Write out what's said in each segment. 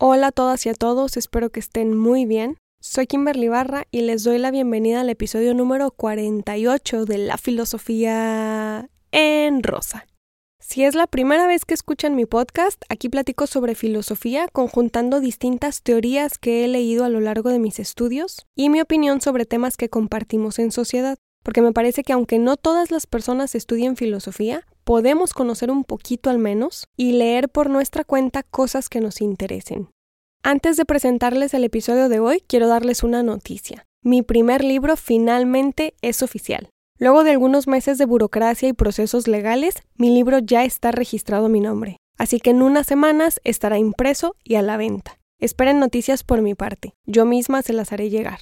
Hola a todas y a todos, espero que estén muy bien. Soy Kimberly Barra y les doy la bienvenida al episodio número 48 de La Filosofía en Rosa. Si es la primera vez que escuchan mi podcast, aquí platico sobre filosofía conjuntando distintas teorías que he leído a lo largo de mis estudios y mi opinión sobre temas que compartimos en sociedad, porque me parece que aunque no todas las personas estudien filosofía, podemos conocer un poquito al menos y leer por nuestra cuenta cosas que nos interesen. Antes de presentarles el episodio de hoy, quiero darles una noticia. Mi primer libro finalmente es oficial. Luego de algunos meses de burocracia y procesos legales, mi libro ya está registrado mi nombre. Así que en unas semanas estará impreso y a la venta. Esperen noticias por mi parte. Yo misma se las haré llegar.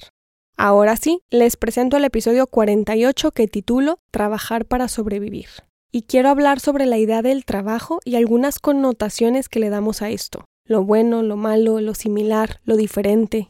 Ahora sí, les presento el episodio 48 que titulo Trabajar para sobrevivir y quiero hablar sobre la idea del trabajo y algunas connotaciones que le damos a esto, lo bueno, lo malo, lo similar, lo diferente.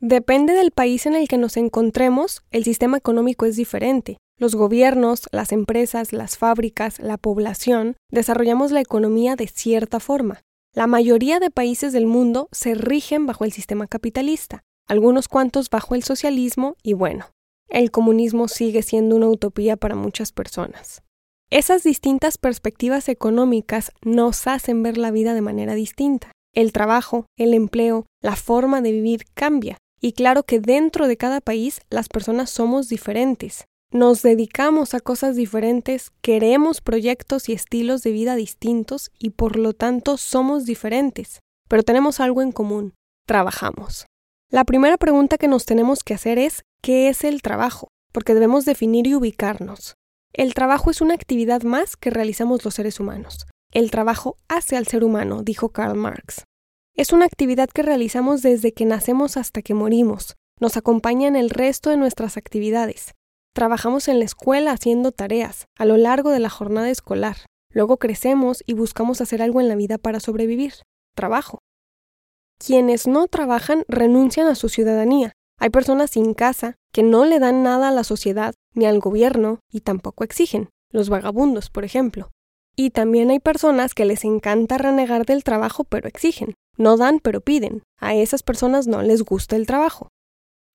Depende del país en el que nos encontremos, el sistema económico es diferente. Los gobiernos, las empresas, las fábricas, la población, desarrollamos la economía de cierta forma. La mayoría de países del mundo se rigen bajo el sistema capitalista, algunos cuantos bajo el socialismo y bueno, el comunismo sigue siendo una utopía para muchas personas. Esas distintas perspectivas económicas nos hacen ver la vida de manera distinta. El trabajo, el empleo, la forma de vivir cambia. Y claro que dentro de cada país las personas somos diferentes. Nos dedicamos a cosas diferentes, queremos proyectos y estilos de vida distintos y por lo tanto somos diferentes. Pero tenemos algo en común, trabajamos. La primera pregunta que nos tenemos que hacer es ¿qué es el trabajo? Porque debemos definir y ubicarnos. El trabajo es una actividad más que realizamos los seres humanos. El trabajo hace al ser humano, dijo Karl Marx. Es una actividad que realizamos desde que nacemos hasta que morimos. Nos acompaña en el resto de nuestras actividades. Trabajamos en la escuela haciendo tareas, a lo largo de la jornada escolar. Luego crecemos y buscamos hacer algo en la vida para sobrevivir. Trabajo. Quienes no trabajan renuncian a su ciudadanía, hay personas sin casa que no le dan nada a la sociedad ni al gobierno y tampoco exigen, los vagabundos, por ejemplo. Y también hay personas que les encanta renegar del trabajo pero exigen, no dan pero piden. A esas personas no les gusta el trabajo.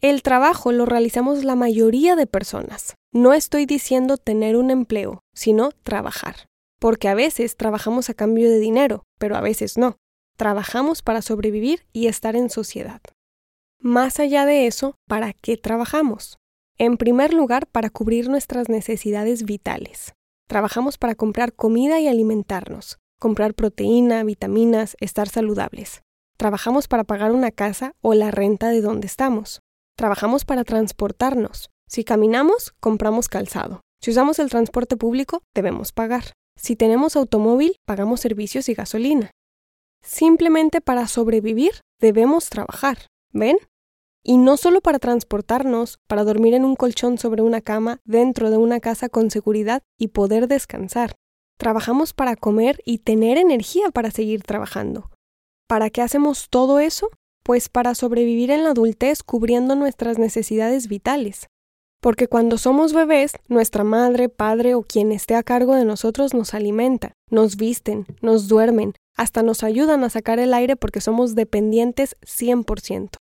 El trabajo lo realizamos la mayoría de personas. No estoy diciendo tener un empleo, sino trabajar. Porque a veces trabajamos a cambio de dinero, pero a veces no. Trabajamos para sobrevivir y estar en sociedad. Más allá de eso, ¿para qué trabajamos? En primer lugar, para cubrir nuestras necesidades vitales. Trabajamos para comprar comida y alimentarnos, comprar proteína, vitaminas, estar saludables. Trabajamos para pagar una casa o la renta de donde estamos. Trabajamos para transportarnos. Si caminamos, compramos calzado. Si usamos el transporte público, debemos pagar. Si tenemos automóvil, pagamos servicios y gasolina. Simplemente para sobrevivir, debemos trabajar. ¿Ven? Y no solo para transportarnos, para dormir en un colchón sobre una cama dentro de una casa con seguridad y poder descansar. Trabajamos para comer y tener energía para seguir trabajando. ¿Para qué hacemos todo eso? Pues para sobrevivir en la adultez cubriendo nuestras necesidades vitales. Porque cuando somos bebés, nuestra madre, padre o quien esté a cargo de nosotros nos alimenta, nos visten, nos duermen, hasta nos ayudan a sacar el aire porque somos dependientes 100%.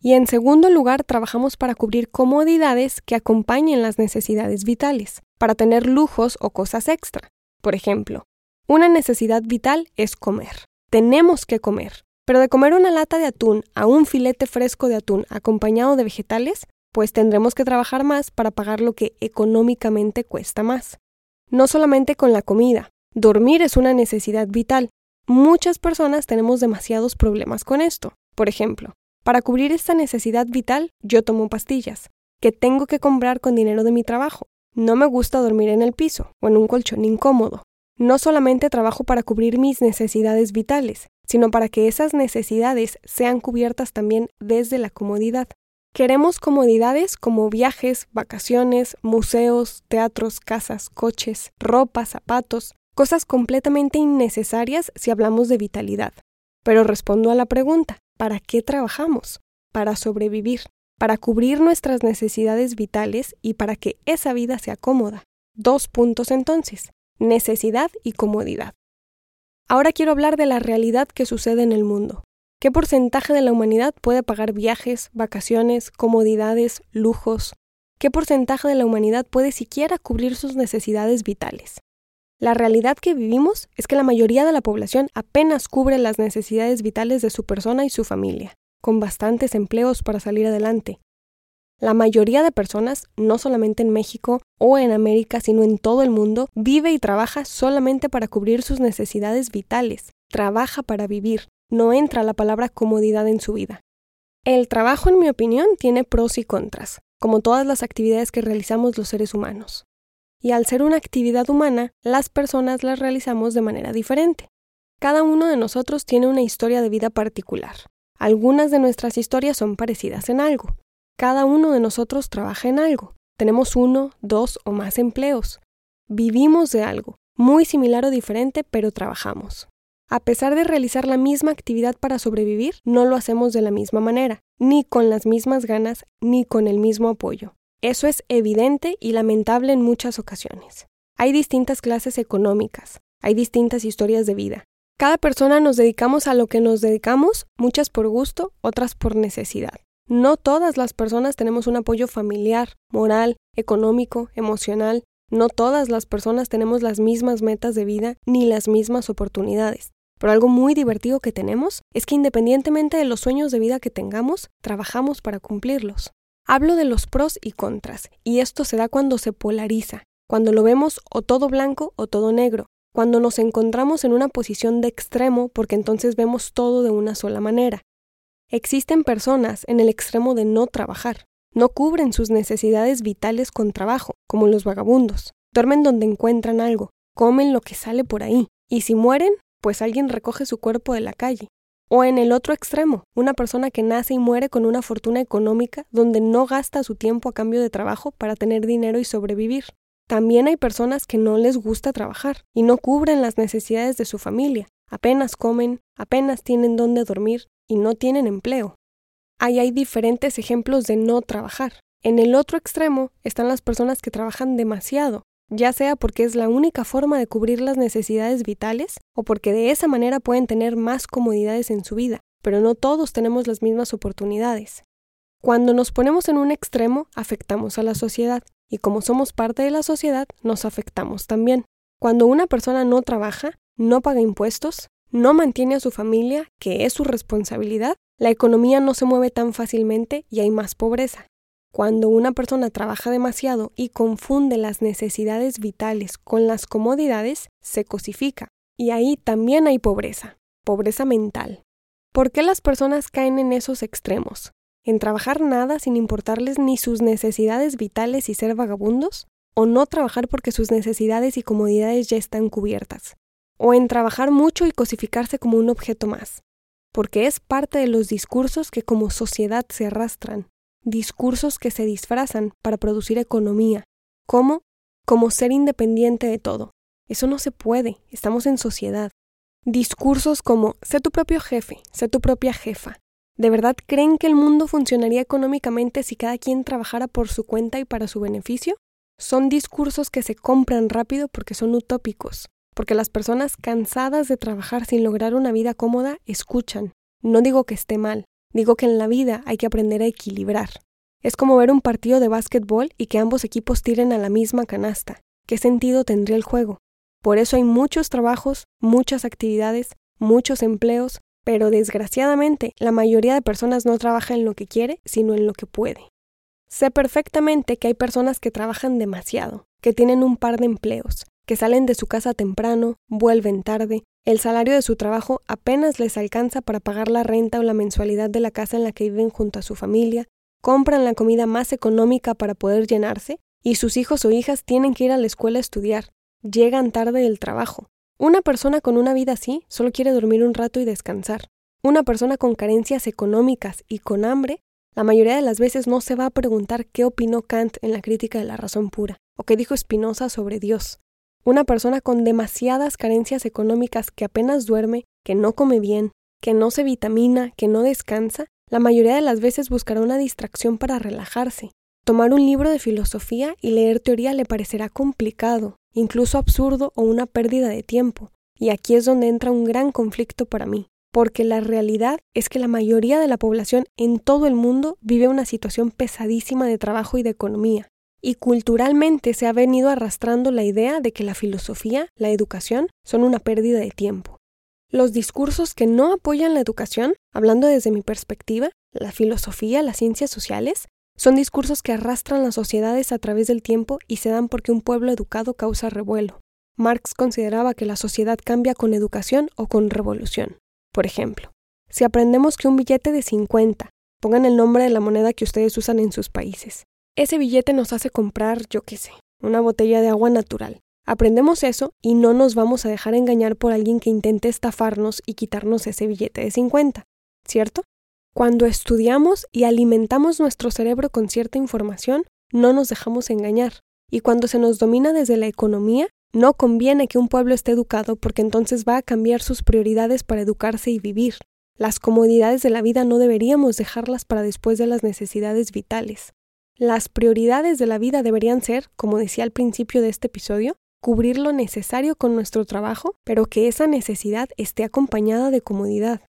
Y en segundo lugar, trabajamos para cubrir comodidades que acompañen las necesidades vitales, para tener lujos o cosas extra. Por ejemplo, una necesidad vital es comer. Tenemos que comer. Pero de comer una lata de atún a un filete fresco de atún acompañado de vegetales, pues tendremos que trabajar más para pagar lo que económicamente cuesta más. No solamente con la comida. Dormir es una necesidad vital, Muchas personas tenemos demasiados problemas con esto. Por ejemplo, para cubrir esta necesidad vital, yo tomo pastillas, que tengo que comprar con dinero de mi trabajo. No me gusta dormir en el piso o en un colchón incómodo. No solamente trabajo para cubrir mis necesidades vitales, sino para que esas necesidades sean cubiertas también desde la comodidad. Queremos comodidades como viajes, vacaciones, museos, teatros, casas, coches, ropa, zapatos, cosas completamente innecesarias si hablamos de vitalidad. Pero respondo a la pregunta, ¿para qué trabajamos? Para sobrevivir, para cubrir nuestras necesidades vitales y para que esa vida sea cómoda. Dos puntos entonces, necesidad y comodidad. Ahora quiero hablar de la realidad que sucede en el mundo. ¿Qué porcentaje de la humanidad puede pagar viajes, vacaciones, comodidades, lujos? ¿Qué porcentaje de la humanidad puede siquiera cubrir sus necesidades vitales? La realidad que vivimos es que la mayoría de la población apenas cubre las necesidades vitales de su persona y su familia, con bastantes empleos para salir adelante. La mayoría de personas, no solamente en México o en América, sino en todo el mundo, vive y trabaja solamente para cubrir sus necesidades vitales. Trabaja para vivir. No entra la palabra comodidad en su vida. El trabajo, en mi opinión, tiene pros y contras, como todas las actividades que realizamos los seres humanos y al ser una actividad humana, las personas las realizamos de manera diferente. Cada uno de nosotros tiene una historia de vida particular. Algunas de nuestras historias son parecidas en algo. Cada uno de nosotros trabaja en algo. Tenemos uno, dos o más empleos. Vivimos de algo, muy similar o diferente, pero trabajamos. A pesar de realizar la misma actividad para sobrevivir, no lo hacemos de la misma manera, ni con las mismas ganas, ni con el mismo apoyo. Eso es evidente y lamentable en muchas ocasiones. Hay distintas clases económicas, hay distintas historias de vida. Cada persona nos dedicamos a lo que nos dedicamos, muchas por gusto, otras por necesidad. No todas las personas tenemos un apoyo familiar, moral, económico, emocional. No todas las personas tenemos las mismas metas de vida ni las mismas oportunidades. Pero algo muy divertido que tenemos es que independientemente de los sueños de vida que tengamos, trabajamos para cumplirlos. Hablo de los pros y contras, y esto se da cuando se polariza, cuando lo vemos o todo blanco o todo negro, cuando nos encontramos en una posición de extremo porque entonces vemos todo de una sola manera. Existen personas en el extremo de no trabajar, no cubren sus necesidades vitales con trabajo, como los vagabundos, duermen donde encuentran algo, comen lo que sale por ahí, y si mueren, pues alguien recoge su cuerpo de la calle. O en el otro extremo, una persona que nace y muere con una fortuna económica donde no gasta su tiempo a cambio de trabajo para tener dinero y sobrevivir. También hay personas que no les gusta trabajar y no cubren las necesidades de su familia, apenas comen, apenas tienen dónde dormir y no tienen empleo. Ahí hay diferentes ejemplos de no trabajar. En el otro extremo están las personas que trabajan demasiado, ya sea porque es la única forma de cubrir las necesidades vitales o porque de esa manera pueden tener más comodidades en su vida, pero no todos tenemos las mismas oportunidades. Cuando nos ponemos en un extremo, afectamos a la sociedad, y como somos parte de la sociedad, nos afectamos también. Cuando una persona no trabaja, no paga impuestos, no mantiene a su familia, que es su responsabilidad, la economía no se mueve tan fácilmente y hay más pobreza. Cuando una persona trabaja demasiado y confunde las necesidades vitales con las comodidades, se cosifica. Y ahí también hay pobreza, pobreza mental. ¿Por qué las personas caen en esos extremos? ¿En trabajar nada sin importarles ni sus necesidades vitales y ser vagabundos? ¿O no trabajar porque sus necesidades y comodidades ya están cubiertas? ¿O en trabajar mucho y cosificarse como un objeto más? Porque es parte de los discursos que como sociedad se arrastran discursos que se disfrazan para producir economía. ¿Cómo? Como ser independiente de todo. Eso no se puede, estamos en sociedad. Discursos como sé tu propio jefe, sé tu propia jefa. ¿De verdad creen que el mundo funcionaría económicamente si cada quien trabajara por su cuenta y para su beneficio? Son discursos que se compran rápido porque son utópicos, porque las personas cansadas de trabajar sin lograr una vida cómoda escuchan. No digo que esté mal, Digo que en la vida hay que aprender a equilibrar. Es como ver un partido de básquetbol y que ambos equipos tiren a la misma canasta. ¿Qué sentido tendría el juego? Por eso hay muchos trabajos, muchas actividades, muchos empleos, pero desgraciadamente la mayoría de personas no trabaja en lo que quiere, sino en lo que puede. Sé perfectamente que hay personas que trabajan demasiado, que tienen un par de empleos, que salen de su casa temprano, vuelven tarde, el salario de su trabajo apenas les alcanza para pagar la renta o la mensualidad de la casa en la que viven junto a su familia, compran la comida más económica para poder llenarse, y sus hijos o hijas tienen que ir a la escuela a estudiar, llegan tarde del trabajo. Una persona con una vida así solo quiere dormir un rato y descansar. Una persona con carencias económicas y con hambre, la mayoría de las veces no se va a preguntar qué opinó Kant en la crítica de la razón pura, o qué dijo Spinoza sobre Dios. Una persona con demasiadas carencias económicas que apenas duerme, que no come bien, que no se vitamina, que no descansa, la mayoría de las veces buscará una distracción para relajarse. Tomar un libro de filosofía y leer teoría le parecerá complicado, incluso absurdo o una pérdida de tiempo. Y aquí es donde entra un gran conflicto para mí, porque la realidad es que la mayoría de la población en todo el mundo vive una situación pesadísima de trabajo y de economía. Y culturalmente se ha venido arrastrando la idea de que la filosofía, la educación, son una pérdida de tiempo. Los discursos que no apoyan la educación, hablando desde mi perspectiva, la filosofía, las ciencias sociales, son discursos que arrastran las sociedades a través del tiempo y se dan porque un pueblo educado causa revuelo. Marx consideraba que la sociedad cambia con educación o con revolución. Por ejemplo, si aprendemos que un billete de 50, pongan el nombre de la moneda que ustedes usan en sus países, ese billete nos hace comprar, yo qué sé, una botella de agua natural. Aprendemos eso y no nos vamos a dejar engañar por alguien que intente estafarnos y quitarnos ese billete de 50, ¿cierto? Cuando estudiamos y alimentamos nuestro cerebro con cierta información, no nos dejamos engañar. Y cuando se nos domina desde la economía, no conviene que un pueblo esté educado porque entonces va a cambiar sus prioridades para educarse y vivir. Las comodidades de la vida no deberíamos dejarlas para después de las necesidades vitales. Las prioridades de la vida deberían ser, como decía al principio de este episodio, cubrir lo necesario con nuestro trabajo, pero que esa necesidad esté acompañada de comodidad.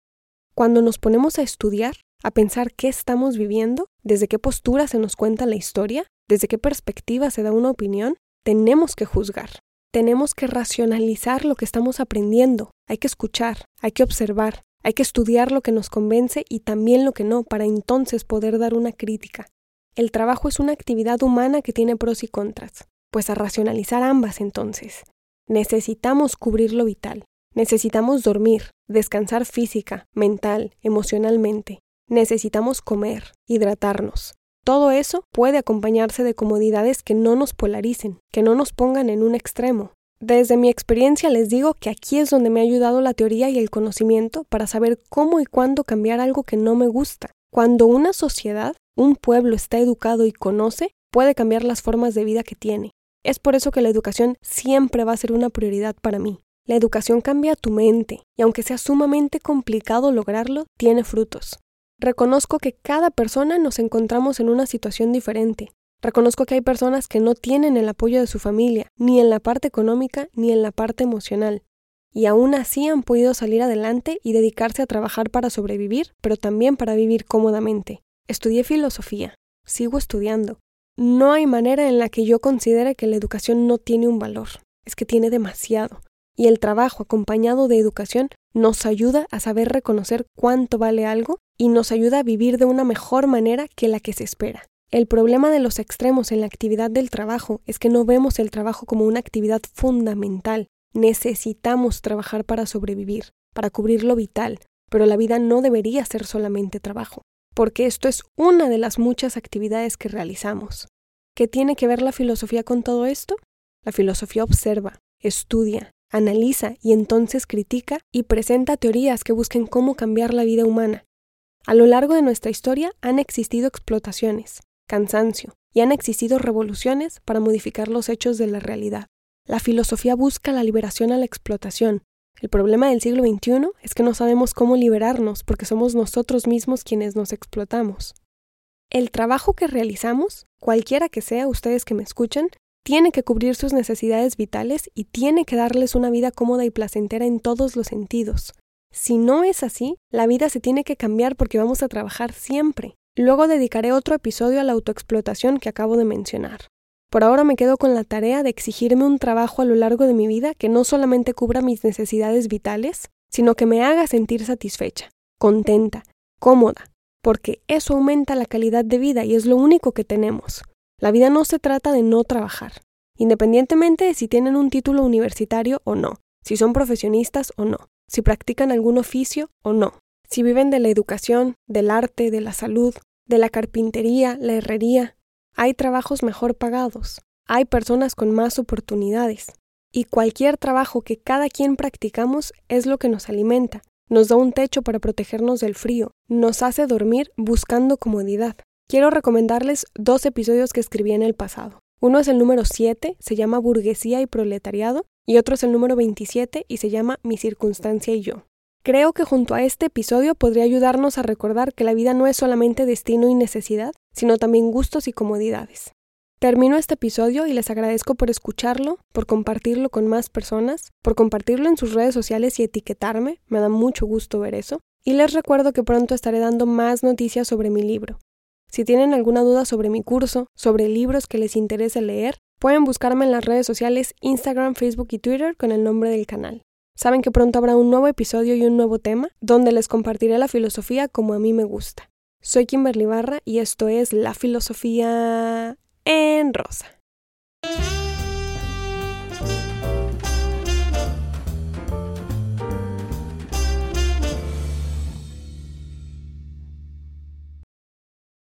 Cuando nos ponemos a estudiar, a pensar qué estamos viviendo, desde qué postura se nos cuenta la historia, desde qué perspectiva se da una opinión, tenemos que juzgar. Tenemos que racionalizar lo que estamos aprendiendo. Hay que escuchar, hay que observar, hay que estudiar lo que nos convence y también lo que no, para entonces poder dar una crítica. El trabajo es una actividad humana que tiene pros y contras. Pues a racionalizar ambas entonces. Necesitamos cubrir lo vital, Necesitamos dormir, descansar física, mental, emocionalmente. Necesitamos comer, hidratarnos. Todo eso puede acompañarse de comodidades que no nos polaricen, que no nos pongan en un extremo. Desde mi experiencia les digo que aquí es donde me ha ayudado la teoría y el conocimiento para saber cómo y cuándo cambiar algo que no me gusta. Cuando una sociedad, un pueblo está educado y conoce, puede cambiar las formas de vida que tiene. Es por eso que la educación siempre va a ser una prioridad para mí. La educación cambia tu mente y aunque sea sumamente complicado lograrlo, tiene frutos. Reconozco que cada persona nos encontramos en una situación diferente. Reconozco que hay personas que no tienen el apoyo de su familia, ni en la parte económica ni en la parte emocional, y aún así han podido salir adelante y dedicarse a trabajar para sobrevivir, pero también para vivir cómodamente. Estudié filosofía, sigo estudiando. No hay manera en la que yo considere que la educación no tiene un valor, es que tiene demasiado y el trabajo acompañado de educación nos ayuda a saber reconocer cuánto vale algo y nos ayuda a vivir de una mejor manera que la que se espera. El problema de los extremos en la actividad del trabajo es que no vemos el trabajo como una actividad fundamental. Necesitamos trabajar para sobrevivir, para cubrir lo vital, pero la vida no debería ser solamente trabajo, porque esto es una de las muchas actividades que realizamos. ¿Qué tiene que ver la filosofía con todo esto? La filosofía observa, estudia, analiza y entonces critica y presenta teorías que busquen cómo cambiar la vida humana. A lo largo de nuestra historia han existido explotaciones, cansancio y han existido revoluciones para modificar los hechos de la realidad. La filosofía busca la liberación a la explotación. El problema del siglo XXI es que no sabemos cómo liberarnos porque somos nosotros mismos quienes nos explotamos. El trabajo que realizamos, cualquiera que sea ustedes que me escuchan, tiene que cubrir sus necesidades vitales y tiene que darles una vida cómoda y placentera en todos los sentidos. Si no es así, la vida se tiene que cambiar porque vamos a trabajar siempre. Luego dedicaré otro episodio a la autoexplotación que acabo de mencionar. Por ahora me quedo con la tarea de exigirme un trabajo a lo largo de mi vida que no solamente cubra mis necesidades vitales, sino que me haga sentir satisfecha, contenta, cómoda, porque eso aumenta la calidad de vida y es lo único que tenemos. La vida no se trata de no trabajar, independientemente de si tienen un título universitario o no, si son profesionistas o no, si practican algún oficio o no, si viven de la educación, del arte, de la salud, de la carpintería, la herrería. Hay trabajos mejor pagados, hay personas con más oportunidades, y cualquier trabajo que cada quien practicamos es lo que nos alimenta, nos da un techo para protegernos del frío, nos hace dormir buscando comodidad, Quiero recomendarles dos episodios que escribí en el pasado. Uno es el número 7, se llama Burguesía y Proletariado, y otro es el número 27 y se llama Mi circunstancia y yo. Creo que junto a este episodio podría ayudarnos a recordar que la vida no es solamente destino y necesidad, sino también gustos y comodidades. Termino este episodio y les agradezco por escucharlo, por compartirlo con más personas, por compartirlo en sus redes sociales y etiquetarme, me da mucho gusto ver eso. Y les recuerdo que pronto estaré dando más noticias sobre mi libro. Si tienen alguna duda sobre mi curso, sobre libros que les interese leer, pueden buscarme en las redes sociales Instagram, Facebook y Twitter con el nombre del canal. Saben que pronto habrá un nuevo episodio y un nuevo tema donde les compartiré la filosofía como a mí me gusta. Soy Kimberly Barra y esto es La Filosofía en Rosa.